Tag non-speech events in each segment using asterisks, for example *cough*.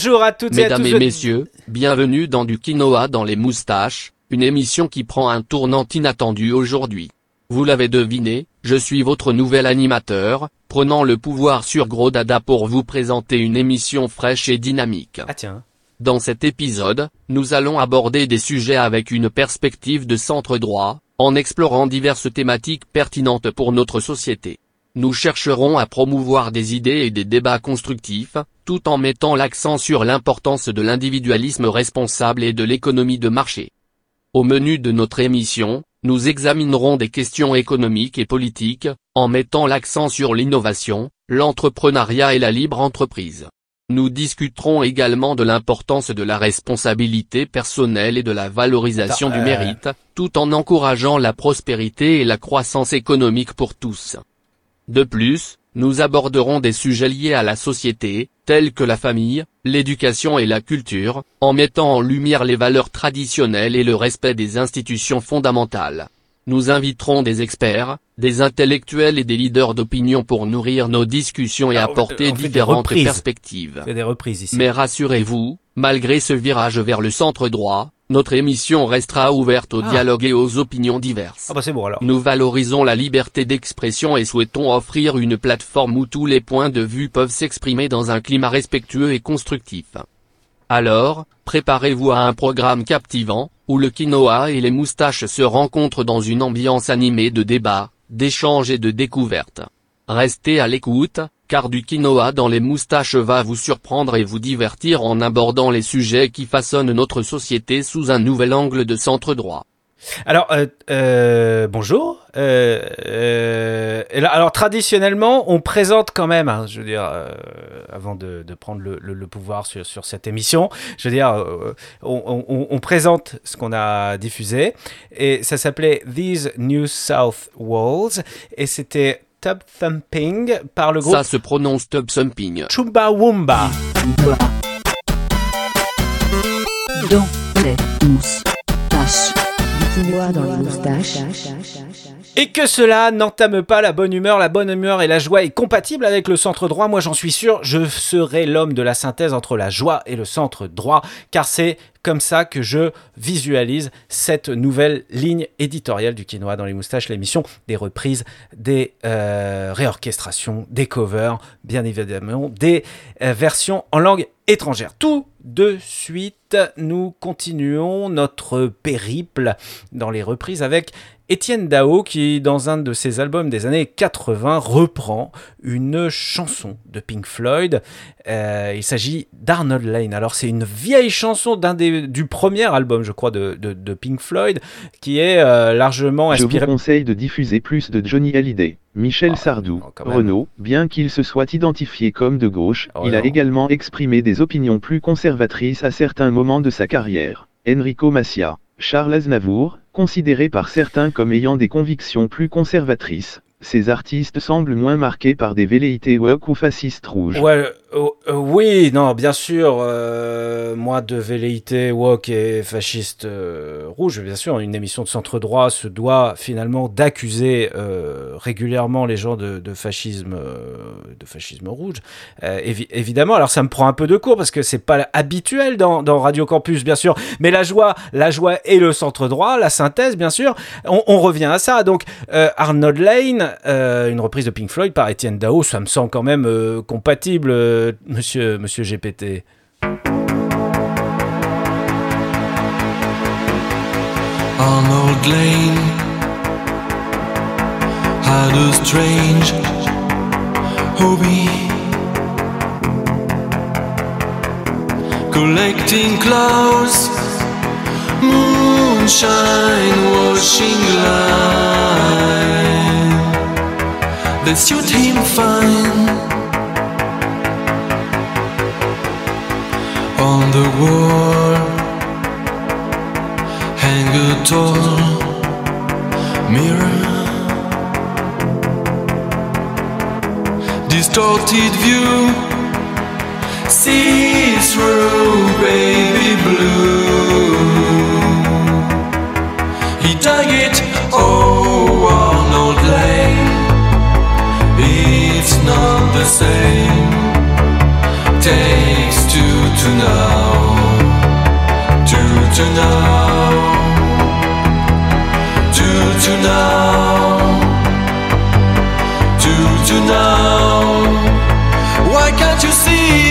Bonjour à toutes Mesdames et et à tous. messieurs, bienvenue dans du quinoa dans les moustaches, une émission qui prend un tournant inattendu aujourd'hui. Vous l'avez deviné, je suis votre nouvel animateur, prenant le pouvoir sur Gros Dada pour vous présenter une émission fraîche et dynamique. Ah tiens. Dans cet épisode, nous allons aborder des sujets avec une perspective de centre droit, en explorant diverses thématiques pertinentes pour notre société. Nous chercherons à promouvoir des idées et des débats constructifs, tout en mettant l'accent sur l'importance de l'individualisme responsable et de l'économie de marché. Au menu de notre émission, nous examinerons des questions économiques et politiques, en mettant l'accent sur l'innovation, l'entrepreneuriat et la libre entreprise. Nous discuterons également de l'importance de la responsabilité personnelle et de la valorisation du euh, mérite, tout en encourageant la prospérité et la croissance économique pour tous. De plus, Nous aborderons des sujets liés à la société, tels que la famille, l'éducation et la culture, en mettant en lumière les valeurs traditionnelles et le respect des institutions fondamentales. Nous inviterons des experts, des intellectuels et des leaders d'opinion pour nourrir nos discussions et Ah, apporter différentes perspectives. C'est des reprises ici. Mais rassurez-vous, malgré ce virage vers le centre droit, notre émission restera ouverte au Ah. dialogue et aux opinions diverses. Ah bah c'est bon alors. Nous valorisons la liberté d'expression et souhaitons offrir une plateforme où tous les points de vue peuvent s'exprimer dans un climat respectueux et constructif. Alors, préparez-vous à un programme captivant, où le quinoa et les moustaches se rencontrent dans une ambiance animée de débat, d'échange et de découverte. Restez à l'écoute, car du quinoa dans les moustaches va vous surprendre et vous divertir en abordant les sujets qui façonnent notre société sous un nouvel angle de centre droit. Alors, euh, euh, bonjour. Euh, euh, alors, traditionnellement, on présente quand même, hein, je veux dire, euh, avant de, de prendre le, le- le pouvoir sur, sur cette émission, je veux dire, euh, on, on- on présente ce qu'on a diffusé. Et ça s'appelait These New South Walls. Et c'était Tub Thumping par le groupe Ça se prononce tub thumping. Chumbawamba. Dans les. Et que cela n'entame pas la bonne humeur. La bonne humeur et la joie est compatible avec le centre droit. Moi, j'en suis sûr, je serai l'homme de la synthèse entre la joie et le centre droit, car c'est comme ça que je visualise cette nouvelle ligne éditoriale du quinoa dans les moustaches, l'émission des reprises, des euh, réorchestrations, des covers, bien évidemment, des euh, versions en langue Tout de suite, nous continuons notre périple dans les reprises avec Étienne Dao qui, dans un de ses albums des années 80, reprend une chanson de Pink Floyd. Euh, il s'agit d'Arnold Lane. Alors c'est une vieille chanson d'un des du premier album, je crois, de, de, de Pink Floyd, qui est euh, largement Je vous conseille de diffuser plus de Johnny Hallyday. Michel Ah, Sardou, bien qu'il se soit identifié comme de gauche, Oh il a non. également exprimé des opinions plus conservatrices à certains moments de sa carrière. Enrico Macias, Charles Aznavour, considérés par certains comme ayant des convictions plus conservatrices, ces artistes semblent moins marqués par des velléités woke ou fascistes rouges. Euh, euh, oui, non, bien sûr, euh, moi de velléité woke et fasciste euh, rouge, bien sûr, une émission de centre droit se doit finalement d'accuser régulièrement les gens de, fascisme, de fascisme rouge. Évi- évidemment, alors ça me prend un peu de cours parce que c'est pas habituel dans, Radio Campus, bien sûr, mais la joie, la joie et le centre droit, la synthèse, bien sûr, on, on revient à ça. Donc Arnold Lane, euh, une reprise de Pink Floyd par Étienne Dao, ça me semble quand même euh, compatible, euh, monsieur, monsieur GPT. Arnold Lane had a strange hobby collecting clouds, moonshine washing line. They suit him fine. On the wall hang a tall mirror. Distorted view, see through baby blue. He dug it, same. Takes two to know two to know, two to know, two to know. Why can't you see?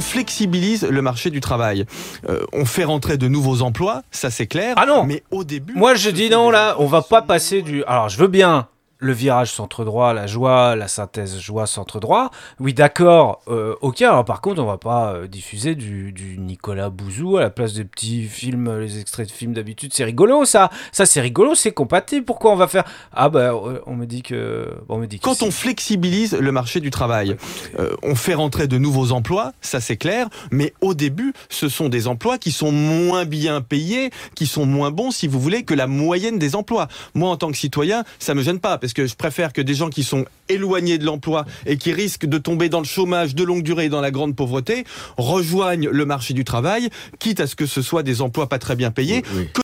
On flexibilise le marché du travail, euh, on fait rentrer de nouveaux emplois, ça c'est clair. Ah non Mais au début. Moi je dis non là, on va pas passer du. Alors je veux bien le virage centre droit, la joie, la synthèse joie centre droit. Oui, d'accord, euh, ok. Alors par contre, on va pas euh, diffuser du, du Nicolas Bouzou à la place des petits films, euh, les extraits de films d'habitude. C'est rigolo, ça. Ça, c'est rigolo, c'est compatible. Pourquoi on va faire? Ah bah, on me dit que, bon, on me dit que Quand on flexibilise le marché du travail, euh, on fait rentrer de nouveaux emplois, ça c'est clair, mais au début, ce sont des emplois qui sont moins bien payés, qui sont moins bons, si vous voulez, que la moyenne des emplois. Moi, en tant que citoyen, ça me gêne pas, parce que je préfère que des gens qui sont éloignés de l'emploi et qui risquent de tomber dans le chômage de longue durée et dans la grande pauvreté rejoignent le marché du travail, quitte à ce que ce soit des emplois pas très bien payés. Que-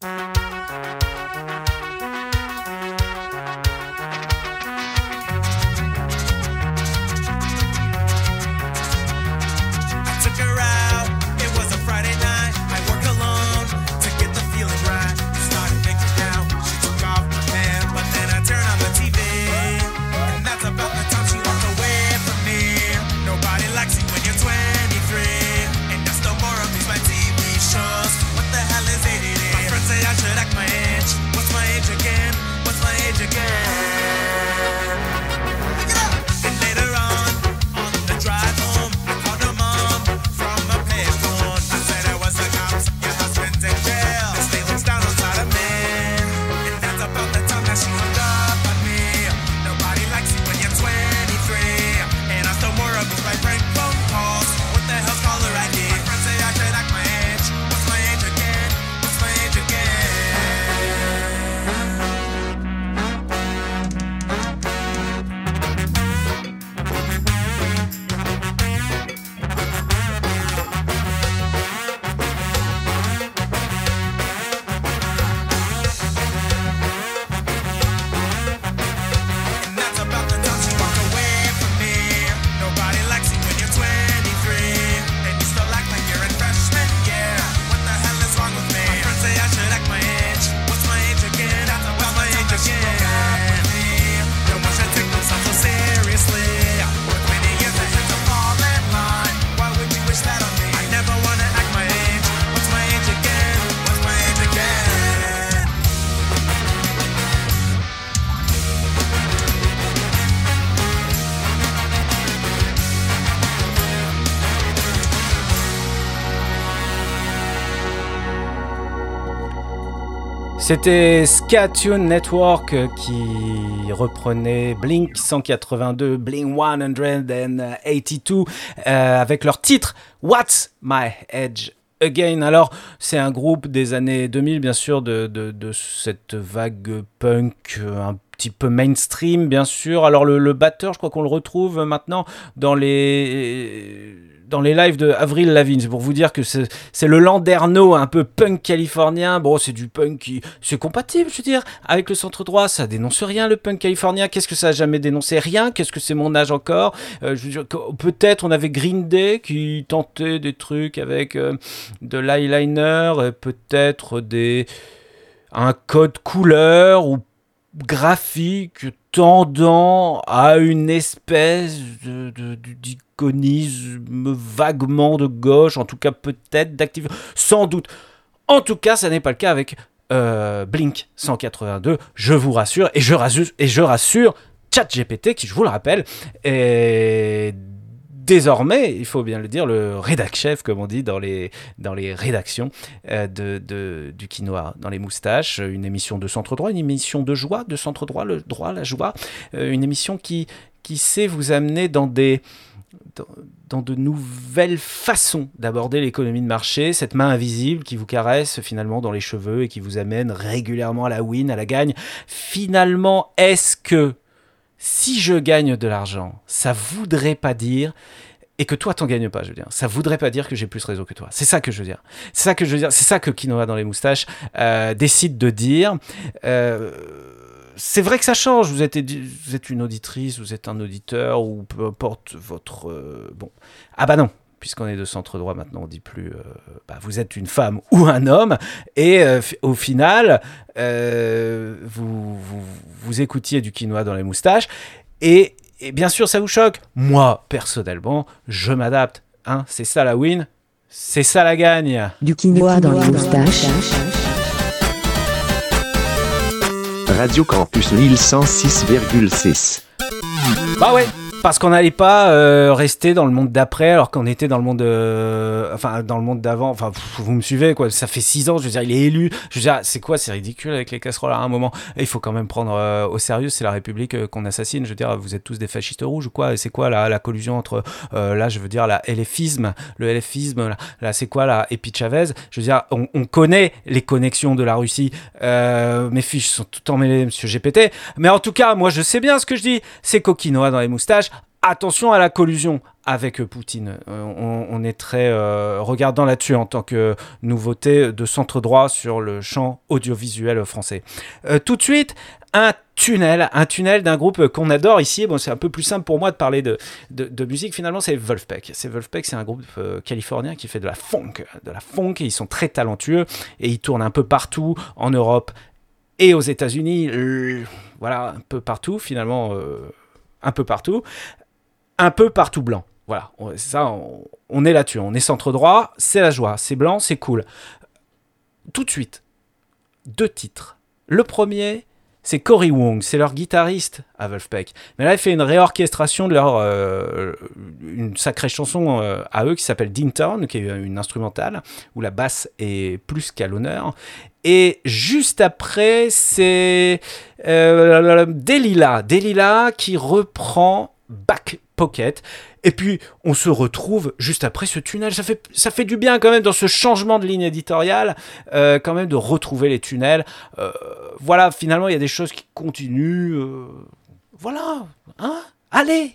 C'était Scatune Network euh, qui reprenait Blink 182, Blink 182 euh, avec leur titre What's My Edge Again. Alors, c'est un groupe des années 2000, bien sûr, de, cette vague punk euh, un petit peu mainstream, bien sûr. Alors, le batteur, je crois qu'on le retrouve maintenant dans les dans les lives de Avril Lavigne. C'est pour vous dire que c'est le Landerneau un peu punk californien. Bon, c'est du punk qui c'est compatible, je veux dire, avec le centre droit. Ça dénonce rien le punk californien. Qu'est-ce que ça a jamais dénoncé? Rien. Qu'est-ce que c'est mon âge encore? Euh, peut-être on avait Green Day qui tentait des trucs avec euh, de l'eyeliner, peut-être des un code couleur ou graphique tendant à une espèce de, d'iconisme vaguement de gauche, en tout cas peut-être d'actif, sans doute. En tout cas, ça n'est pas le cas avec euh, Blink 182, je vous rassure, et je rassure, et je rassure ChatGPT, qui, je vous le rappelle, est désormais, il faut bien le dire, le rédac-chef, comme on dit dans les, rédactions euh, du quinoa, dans les moustaches, une émission de centre droit, une émission de joie, de centre droit, le droit, la joie, euh, une émission qui, qui sait vous amener dans des dans de nouvelles façons d'aborder l'économie de marché, cette main invisible qui vous caresse finalement dans les cheveux et qui vous amène régulièrement à la win, à la gagne. Finalement, est-ce que si je gagne de l'argent, ça voudrait pas dire et que toi t'en gagnes pas, je veux dire. Ça voudrait pas dire que j'ai plus réseau que toi. C'est ça que je veux dire. C'est ça que je veux dire. C'est ça que Quinoa dans les moustaches euh, décide de dire. Euh, c'est vrai que ça change. Vous êtes, vous êtes une auditrice, vous êtes un auditeur ou peu importe votre euh, bon. Ah bah non. Puisqu'on est de centre droit maintenant, on dit plus. euh, bah, vous êtes une femme ou un homme, et euh, au final, euh, vous, vous vous écoutiez du quinoa dans les moustaches, et, et bien sûr, ça vous choque. Moi, personnellement, je m'adapte. Hein, c'est ça la win, c'est ça la gagne. Du quinoa dans les moustaches. Radio Campus Lille 106,6. Bah ouais, parce qu'on n'allait pas euh, rester dans le monde d'après alors qu'on était dans le monde euh, enfin dans le monde d'avant. Enfin vous me suivez quoi. Ça fait six ans je veux dire il est élu. Je veux dire c'est quoi c'est ridicule avec les casseroles à un moment? Il faut quand même prendre euh, au sérieux c'est la République qu'on assassine. Je veux dire vous êtes tous des fascistes rouges ou quoi? C'est quoi la, collusion entre là je veux dire la LFisme le LFisme là, c'est quoi là et puis Chavez? Je veux dire on, on connaît les connexions de la Russie mes fiches sont tout emmêlées monsieur GPT mais en tout cas moi je sais bien ce que je dis. C'est coquinois dans les moustaches attention à la collusion avec Poutine. Euh, on, est très euh, regardant là-dessus en tant que nouveauté de centre droit sur le champ audiovisuel français. Euh, tout de suite, un tunnel, un tunnel d'un groupe qu'on adore ici. Bon, c'est un peu plus simple pour moi de parler de, musique. Finalement, c'est Wolfpack. C'est Wolfpack, c'est un groupe californien qui fait de la funk, de la funk. Et ils sont très talentueux et ils tournent un peu partout en Europe et aux États-Unis. voilà, un peu partout finalement, un peu partout un peu partout blanc. Voilà, ça, on, est là-dessus, on est centre droit, c'est la joie, c'est blanc, c'est cool. Tout de suite, deux titres. Le premier, c'est Cory Wong, c'est leur guitariste à Wolfpack. Mais là, il fait une réorchestration de leur euh, une sacrée chanson euh, à eux qui s'appelle Dinton, qui est une instrumentale où la basse est plus qu'à l'honneur. Et juste après, c'est euh, Delila, Delila qui reprend Back Pocket. Et puis, on se retrouve juste après ce tunnel. Ça fait, du bien quand même dans ce changement de ligne éditoriale, euh, quand même de retrouver les tunnels. Euh, voilà, finalement, il y a des choses qui continuent. euh, voilà, hein? Allez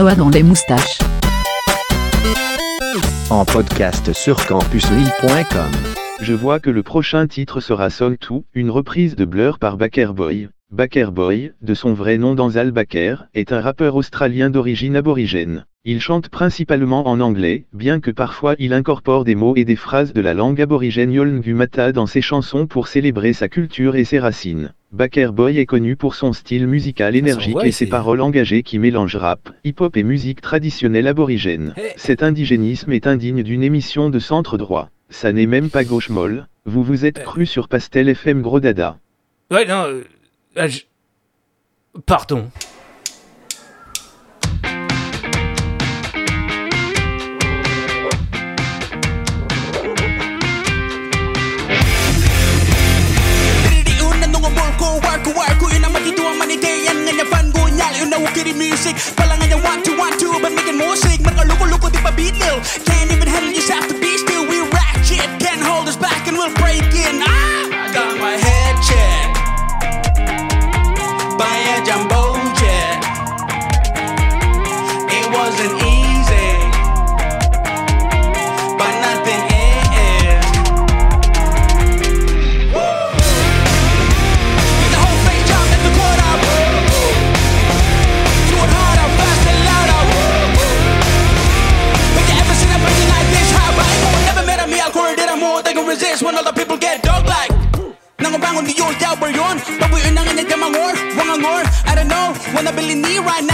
Dans les moustaches. En podcast sur campuslille.com. Je vois que le prochain titre sera Song 2, une reprise de Blur par Baker Boy. Baker Boy, de son vrai nom dans Al Baker, est un rappeur australien d'origine aborigène. Il chante principalement en anglais, bien que parfois il incorpore des mots et des phrases de la langue aborigène Yolngumata dans ses chansons pour célébrer sa culture et ses racines. Baker Boy est connu pour son style musical énergique et ses paroles engagées qui mélangent rap, hip-hop et musique traditionnelle aborigène. Cet indigénisme est indigne d'une émission de centre droit. Ça n'est même pas gauche molle, vous vous êtes cru sur Pastel FM Gros Dada. Ouais, non, euh. Pardon. okay the music Palang I want to, want to But making more sick. Mereka luko luko di pa beat nil. Can't even handle yourself to be still. We ratchet. Can't hold us back and we'll break in. I really need right now.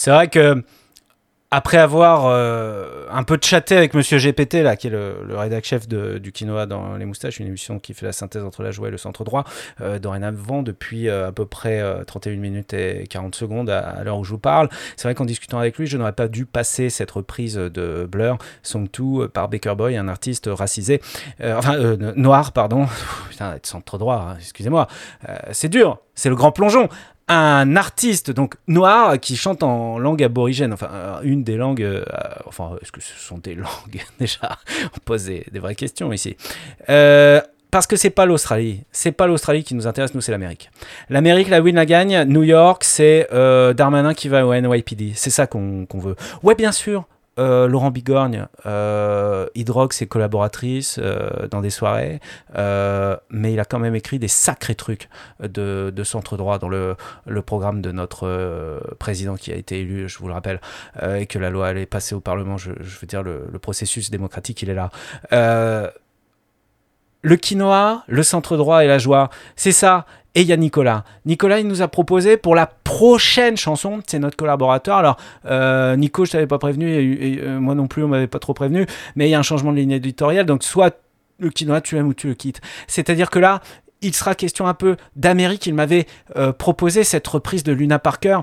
C'est vrai que après avoir euh, un peu chatté avec Monsieur GPT, là, qui est le, le chef de, du Quinoa dans Les Moustaches, une émission qui fait la synthèse entre la joie et le centre droit, euh, dorénavant depuis euh, à peu près euh, 31 minutes et 40 secondes à, l'heure où je vous parle. C'est vrai qu'en discutant avec lui, je n'aurais pas dû passer cette reprise de Blur, Song 2, euh, par Baker Boy, un artiste racisé, euh, enfin euh, noir, pardon. *laughs* Centre droit, hein, excusez-moi. Euh, c'est dur, c'est le grand plongeon un artiste donc noir qui chante en langue aborigène, enfin euh, une des langues, euh, enfin est-ce que ce sont des *laughs* langues déjà? On pose des, vraies questions ici. Euh, parce que c'est pas l'Australie, c'est pas l'Australie qui nous intéresse, nous c'est l'Amérique. L'Amérique, la win, la gagne. New York, c'est Darmanin qui va au NYPD, c'est ça qu'on veut. Ouais, bien sûr. Euh, Laurent Bigorgne, euh, Hydrox, ses collaboratrices euh, dans des soirées, euh, mais il a quand même écrit des sacrés trucs de, centre droit dans le, programme de notre président qui a été élu, je vous le rappelle, et que la loi allait passer au Parlement. Je, veux dire, le, le processus démocratique, il est là. Le quinoa, le centre droit et la joie, c'est ça. Et il y a Nicolas. Nicolas, il nous a proposé pour la prochaine chanson, c'est notre collaborateur. Alors, euh, Nico, je t'avais pas prévenu, et, euh, moi non plus, on m'avait pas trop prévenu, mais il y a un changement de ligne éditoriale, donc soit le quinoa, tu aimes ou tu le quittes. C'est-à-dire que là, il sera question un peu d'Amérique. Il m'avait euh, proposé cette reprise de Luna Parker,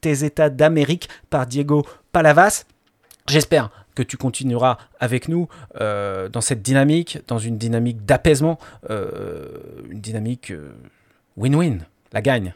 Tes États d'Amérique, par Diego Palavas. J'espère que tu continueras avec nous dans cette dynamique, dans une dynamique d'apaisement, une dynamique win-win, la gagne.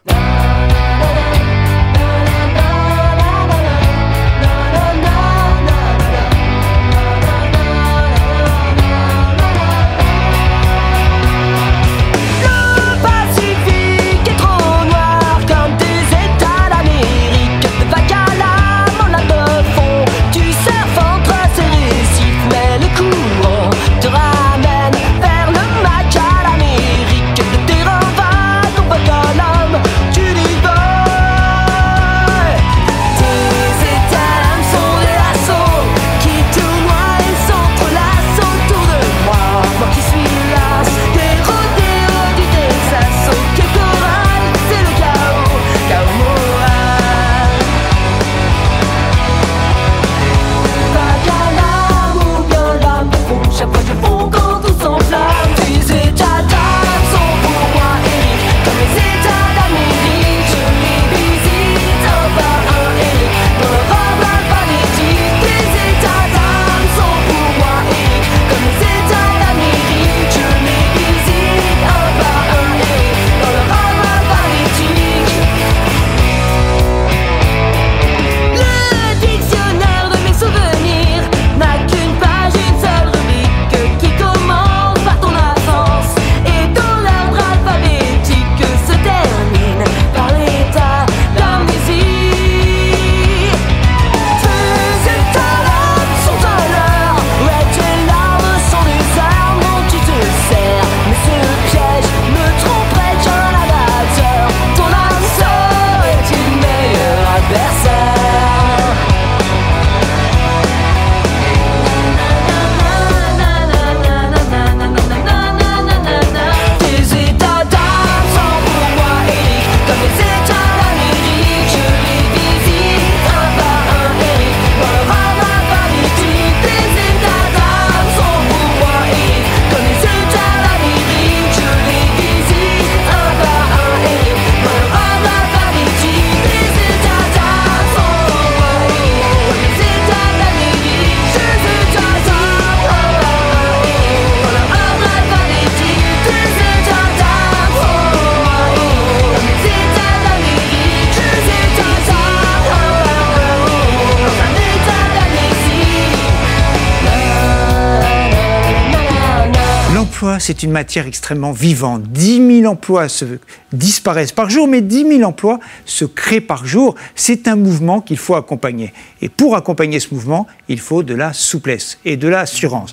C'est une matière extrêmement vivante. 10 000 emplois se disparaissent par jour, mais 10 000 emplois se créent par jour. C'est un mouvement qu'il faut accompagner. Et pour accompagner ce mouvement, il faut de la souplesse et de l'assurance.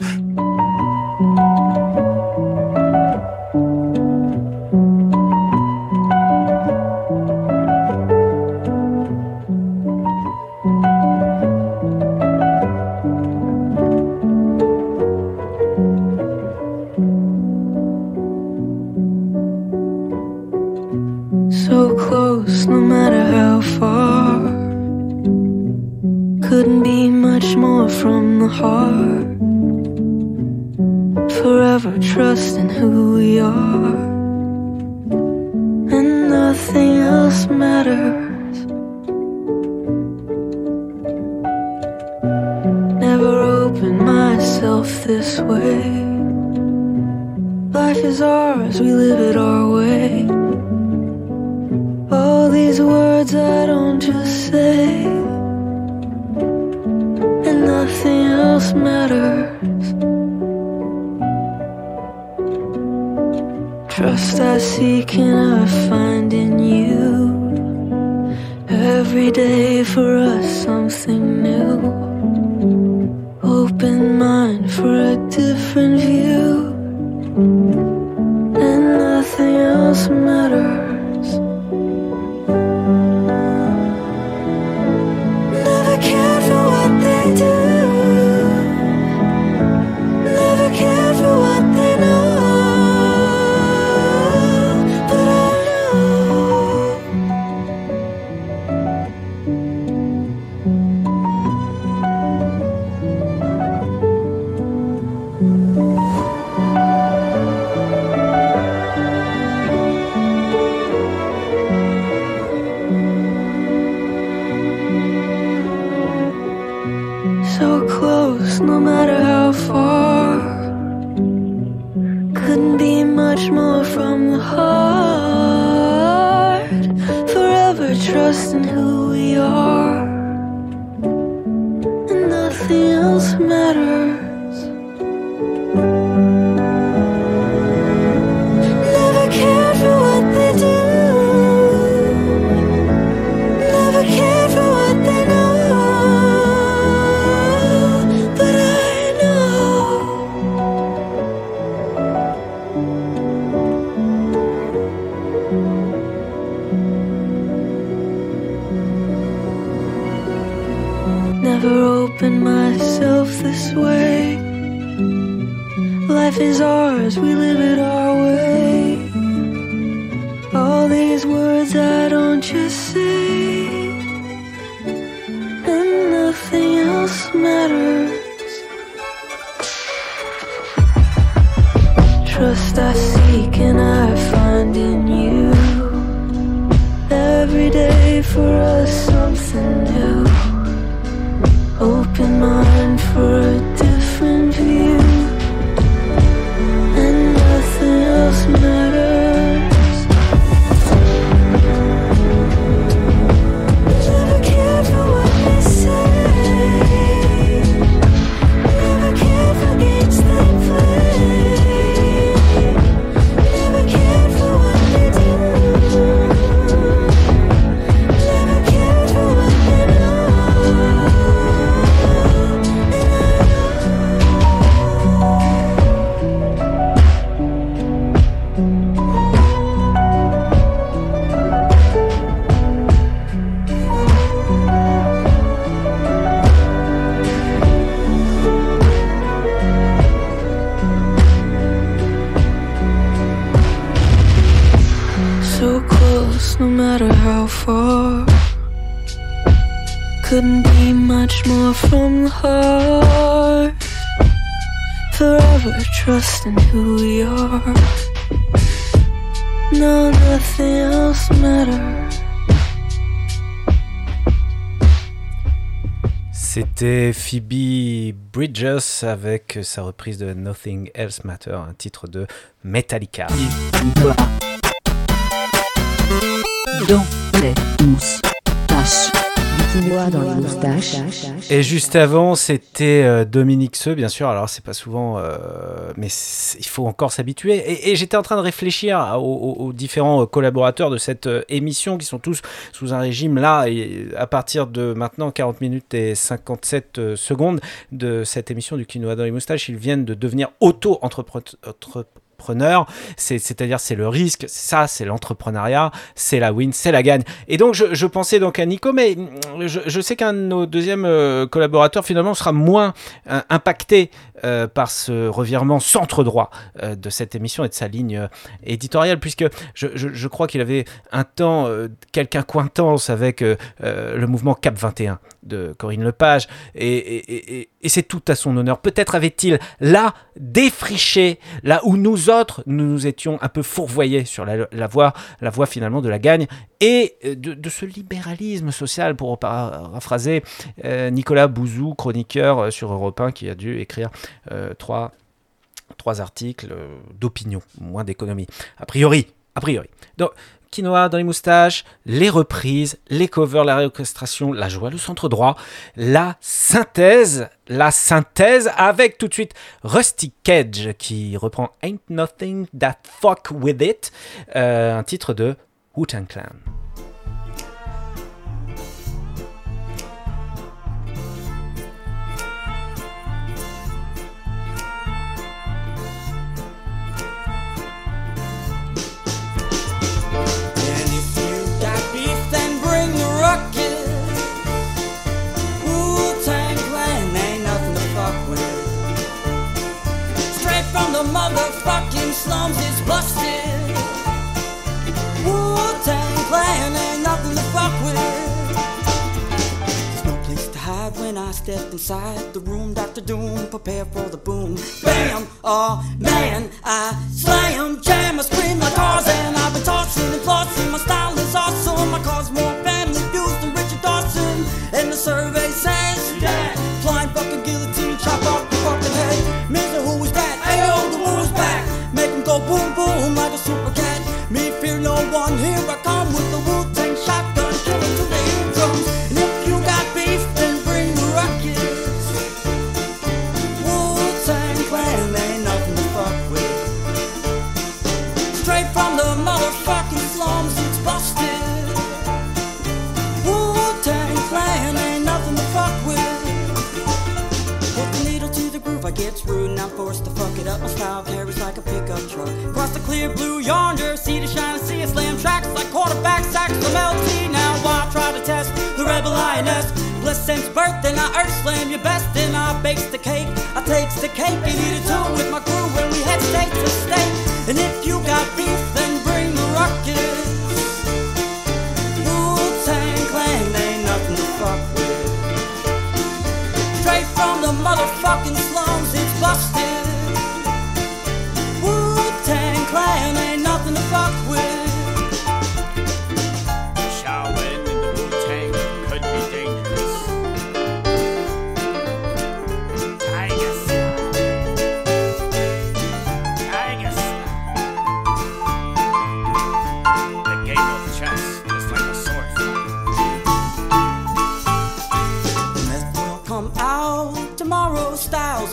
Heart. Forever trusting who we are. And nothing else matters. Never opened myself this way. Life is ours, we live it our way. Trust I seek and I find in you. Every day for us something new. Open mind for a different view, Life is ours, we live it our way. All these words I don't just say, and nothing else matters. Trust I seek and I find in you. Every day for us something new. Open mind for a Forever trusting who we are. No, nothing else matters. C'était Phoebe Bridges avec sa reprise de Nothing Else Matter, un titre de Metallica. Dans les dans les moustaches. Et juste avant, c'était euh, Dominique Seux, bien sûr. Alors, c'est pas souvent, euh, mais il faut encore s'habituer. Et, et j'étais en train de réfléchir à- aux, aux- aux différents euh, collaborateurs de cette émission qui sont tous sous un régime là. Et à partir de maintenant, 40 minutes et 57 euh, secondes de cette émission du quinoa dans les moustaches, ils viennent de devenir auto-entrepreneurs. C'est- C'est-à-dire, c'est le risque, ça, c'est l'entrepreneuriat, c'est la win, c'est la gagne. Et donc, je, pensais donc à Nico, mais je, je sais qu'un de nos deuxièmes euh, collaborateurs, finalement, sera moins euh, impacté euh, par ce revirement centre-droit euh, de cette émission et de sa ligne euh, éditoriale, puisque je, je- crois qu'il avait un temps quelque acquaintance avec le mouvement Cap 21 de Corinne Lepage, et, et- et- c'est tout à son honneur. Peut-être avait-il là défriché, là où nous autres, nous nous étions un peu fourvoyés sur la, voie, la voie finalement de la gagne, et de, de ce libéralisme social, pour paraphraser Nicolas Bouzou, chroniqueur sur Europe 1, qui a dû écrire trois, trois articles euh, d'opinion, moins d'économie. A priori, a priori. Donc, quinoa dans les moustaches, les reprises, les covers, la réorchestration, la joie, le centre droit, la synthèse, la synthèse avec tout de suite Rusty Cage qui reprend Ain't Nothing That Fuck With It, euh, un titre de Wu-Tang Clan. Motherfucking slums, it's busted. Wu-Tang Clan ain't nothing to fuck with. There's no place to hide when I step inside the room. Dr. Doom, prepare for the boom. Bam! Oh man, I slam, jam, I scream like Tarzan. It. My style carries like a pickup truck. Cross the clear blue yonder, see the shine, see a slam tracks like quarterback sacks from LT. Now I try to test the rebel lioness. Blessed since birth, and I earth slam your best, Then I bakes the cake. I takes the cake and eat it too with my crew when we head state to state. And if you got beef, then bring the ruckus. Clan ain't nothing to fuck with. Straight from the motherfucking slums, it's busted.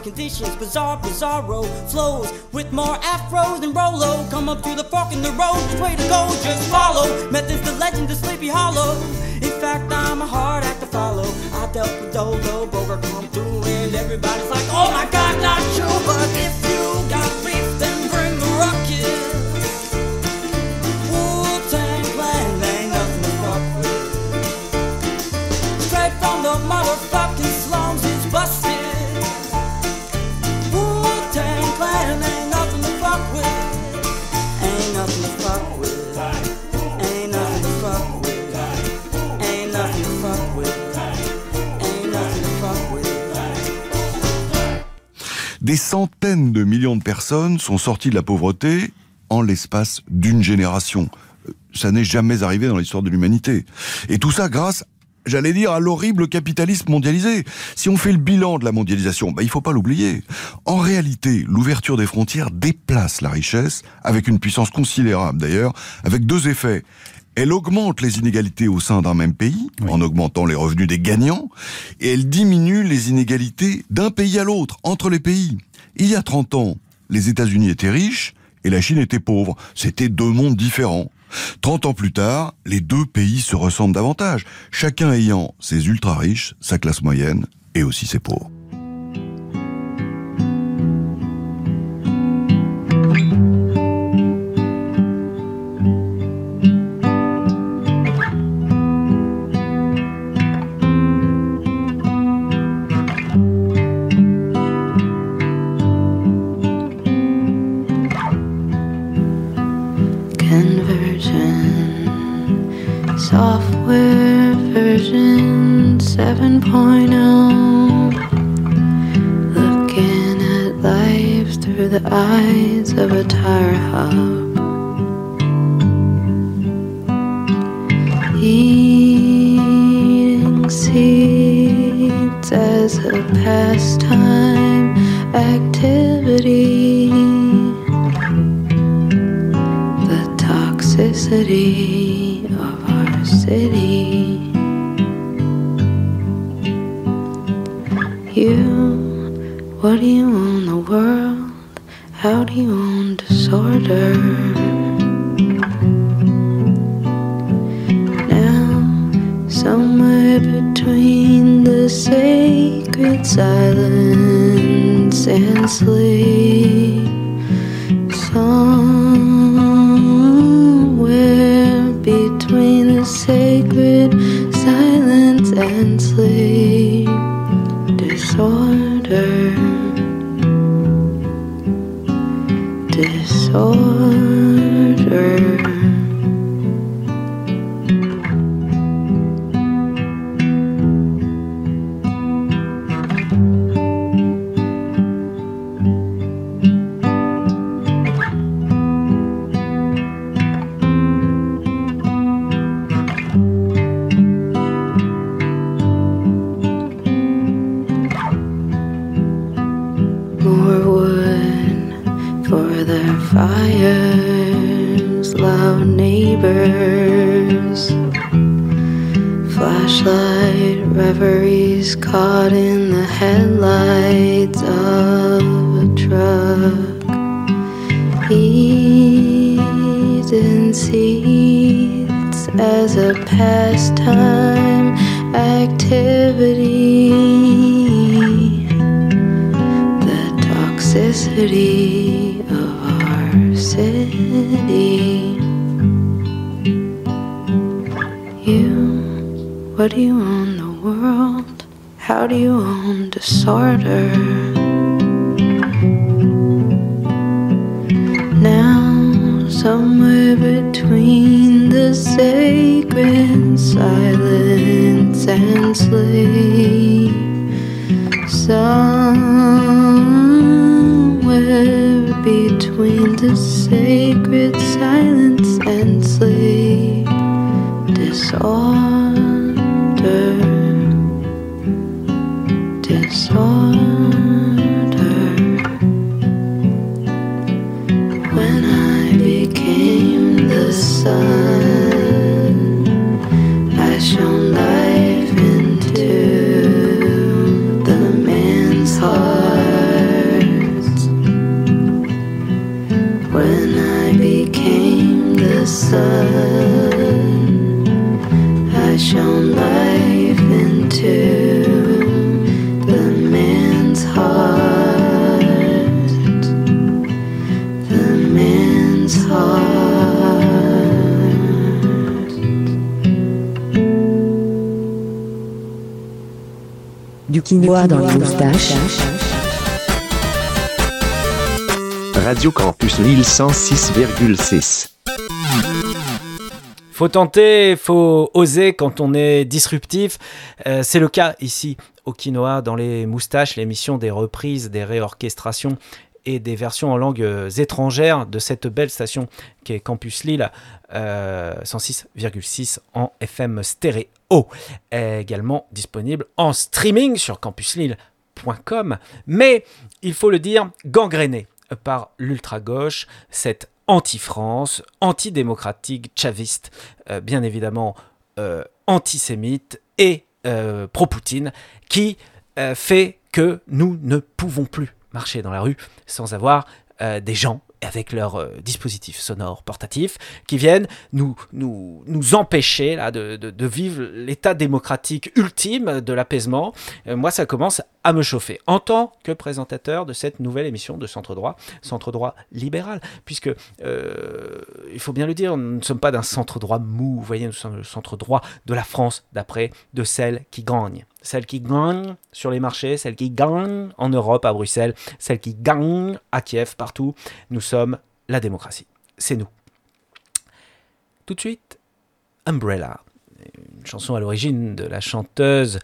Conditions, bizarre, bizarro flows with more afros than Rolo. Come up to the fork in the road, which way to go? Just follow. Methods, the legend of Sleepy Hollow. In fact, I'm a hard act to follow. I dealt with Dolo, Boger come through, and everybody's like, Oh my God, not true. But if Des centaines de millions de personnes sont sorties de la pauvreté en l'espace d'une génération. Euh, Ça n'est jamais arrivé dans l'histoire de l'humanité. Et tout ça grâce, j'allais dire, à l'horrible capitalisme mondialisé. Si on fait le bilan de la mondialisation, bah, il faut pas l'oublier. En réalité, l'ouverture des frontières déplace la richesse, avec une puissance considérable d'ailleurs, avec deux effets. Elle augmente les inégalités au sein d'un même pays, en augmentant les revenus des gagnants, et elle diminue les inégalités d'un pays à l'autre, entre les pays. Il y a 30 ans, les États-Unis étaient riches et la Chine était pauvre. C'était deux mondes différents. 30 ans plus tard, les deux pays se ressemblent davantage, chacun ayant ses ultra-riches, sa classe moyenne et aussi ses pauvres. Software version 7.0 looking at life through the eyes of a tire hub. Eating seeds as a pastime activity. The toxicity city. You, what do you own the world? How do you own disorder? Now, somewhere between the sacred silence and sleep flashlight reveries caught in the headlights of a truck, eating seeds as a pastime activity. The toxicity what do you own the world? How do you own disorder? Now, somewhere between the sacred silence and sleep somewhere between the sacred silence and sleep disorder water. Quinoa dans les moustaches. Radio Campus Lille 106,6. Faut tenter, faut oser quand on est disruptif. Euh, c'est le cas ici au Quinoa dans les moustaches, l'émission des reprises, des réorchestrations et des versions en langues euh, étrangères de cette belle station qui est Campus Lille euh, 106,6 en FM stéréo. Également disponible en streaming sur campuslille.com. Mais il faut le dire, gangréné par l'ultra-gauche, cette anti-France, anti-démocratique, chaviste, euh, bien évidemment euh, antisémite et euh, pro-Poutine, qui euh, fait que nous ne pouvons plus marcher dans la rue sans avoir euh, des gens avec leurs euh, dispositifs sonores portatifs qui viennent nous, empêcher de, vivre l'état démocratique ultime de l'apaisement. Euh, moi, ça commence à me chauffer en tant que présentateur de cette nouvelle émission de Centre Droit, Centre Droit libéral, puisque, il faut bien le dire, nous ne sommes pas d'un centre droit mou, vous voyez, nous sommes le centre droit de la France, d'après, de celle qui gagne. Celle qui gagne sur les marchés, celle qui gagne en Europe, à Bruxelles, celle qui gagne à Kiev, partout. Nous sommes la démocratie. C'est nous. Tout de suite, Umbrella, une chanson à l'origine de la chanteuse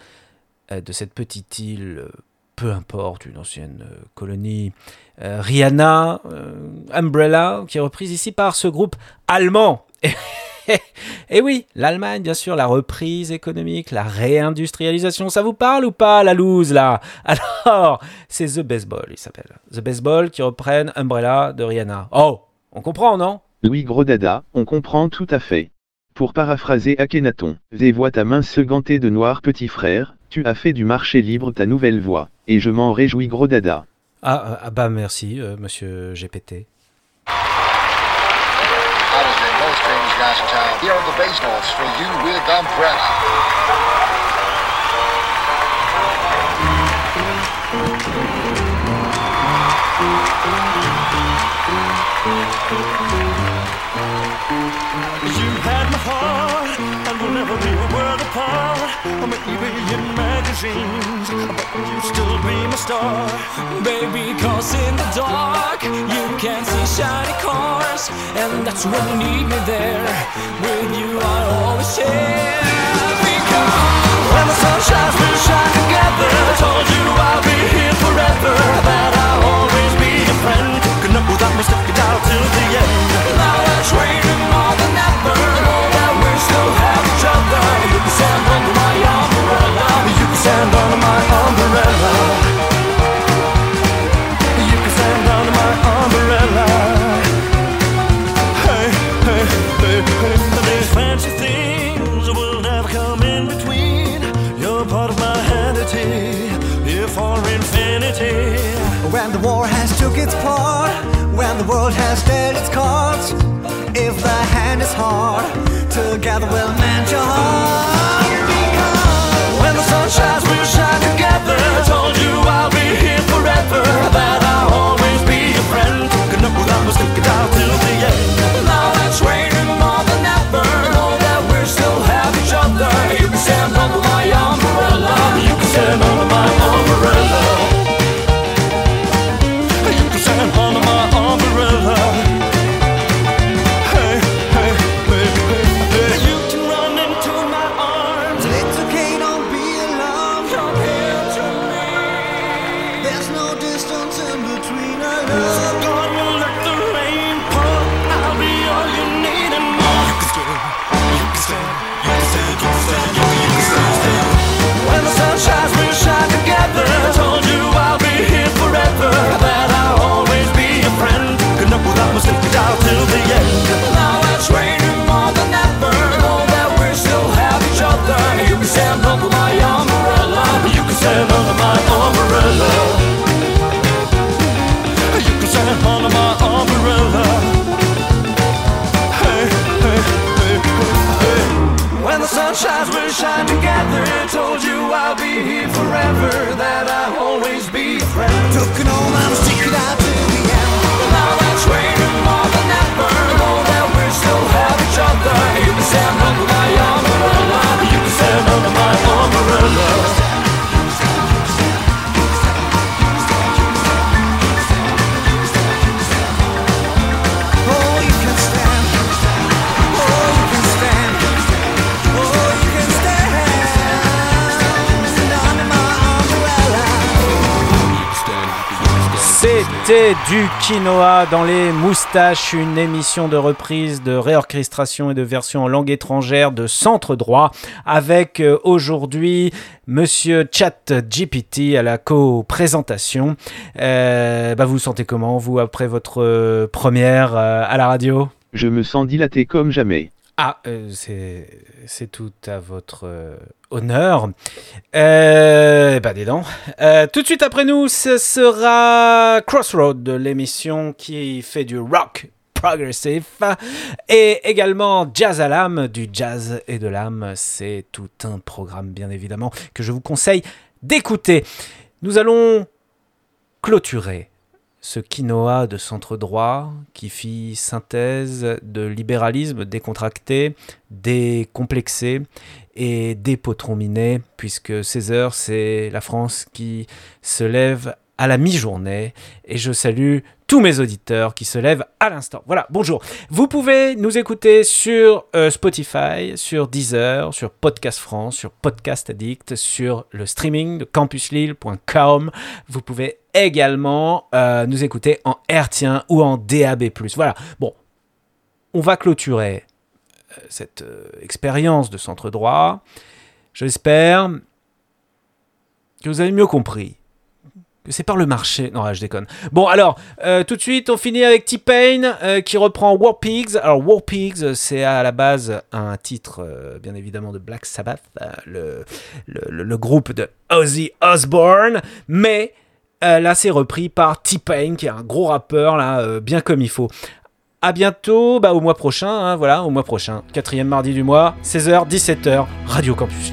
euh, de cette petite île, euh, peu importe, une ancienne euh, colonie, Rihanna, Umbrella, qui est reprise ici par ce groupe allemand. *laughs* *laughs* Et oui, l'Allemagne, bien sûr, la reprise économique, la réindustrialisation, ça vous parle ou pas, la loose, là? *laughs* Alors, c'est The Baseball, il s'appelle. The Baseball qui reprennent Umbrella de Rihanna. Oh, on comprend, non? Louis Grodada, on comprend tout à fait. Pour paraphraser Akhenaton, et vois ta main se ganter de noir petit frère, tu as fait du marché libre ta nouvelle voie, et je m'en réjouis Grodada. ah, euh, ah bah merci, euh, monsieur GPT. Most famous guys in town. Here are the baseballs for you with Umbrella. You had my heart, and we'll never be a world apart. Or maybe in magazines, but you still be my star. Baby, cause in the dark you can see shiny cars, and that's when you need me there. With you, I always share. Because when the sun shines, we'll shine together. I told you I'll be here forever, that I'll always be your friend. Could know that we stuck it out till the end. Now let's wait more than ever. Know that we still have world has dealt its cards, if the hand is hard, together we'll mend your heart. When the sun shines, we'll shine together. Told you I'll be here forever. That I'll quinoa dans les moustaches, une émission de reprise, de réorchestration et de version en langue étrangère de Centre Droit, avec euh, aujourd'hui Monsieur Chat GPT à la co-présentation. Euh, bah vous vous sentez comment, vous, après votre euh, première à la radio? Je me sens dilaté comme jamais. Ah, euh, c'est tout à votre euh, honneur. Euh, bah, dis donc. Euh, tout de suite après nous, ce sera Crossroad, de l'émission qui fait du rock progressif et également Jazz à l'âme, du jazz et de l'âme. C'est tout un programme, bien évidemment, que je vous conseille d'écouter. Nous allons clôturer ce quinoa de centre droit qui fit synthèse de libéralisme décontracté, décomplexé et dépotrominé, puisque 16 heures, c'est la France qui se lève à la mi-journée, et je salue tous mes auditeurs qui se lèvent à l'instant. Voilà, bonjour. Vous pouvez nous écouter sur euh, Spotify, sur Deezer, sur Podcast France, sur Podcast Addict, sur le streaming de campuslille.com. Vous pouvez également euh, nous écouter en RT1 ou en DAB+. Voilà, bon, on va clôturer euh, cette expérience de centre droit. J'espère que vous avez mieux compris c'est par le marché. Non, ouais, je déconne. Bon, alors, euh, tout de suite, on finit avec T-Pain euh, qui reprend War Pigs. Alors, War Pigs, c'est à la base un titre, euh, bien évidemment, de Black Sabbath, le, le, groupe de Ozzy Osbourne. Mais là, c'est repris par T-Pain, qui est un gros rappeur, là, bien comme il faut. À bientôt, bah, au mois prochain, hein, voilà, au mois prochain. Quatrième mardi du mois, 16h, 17h, Radio Campus.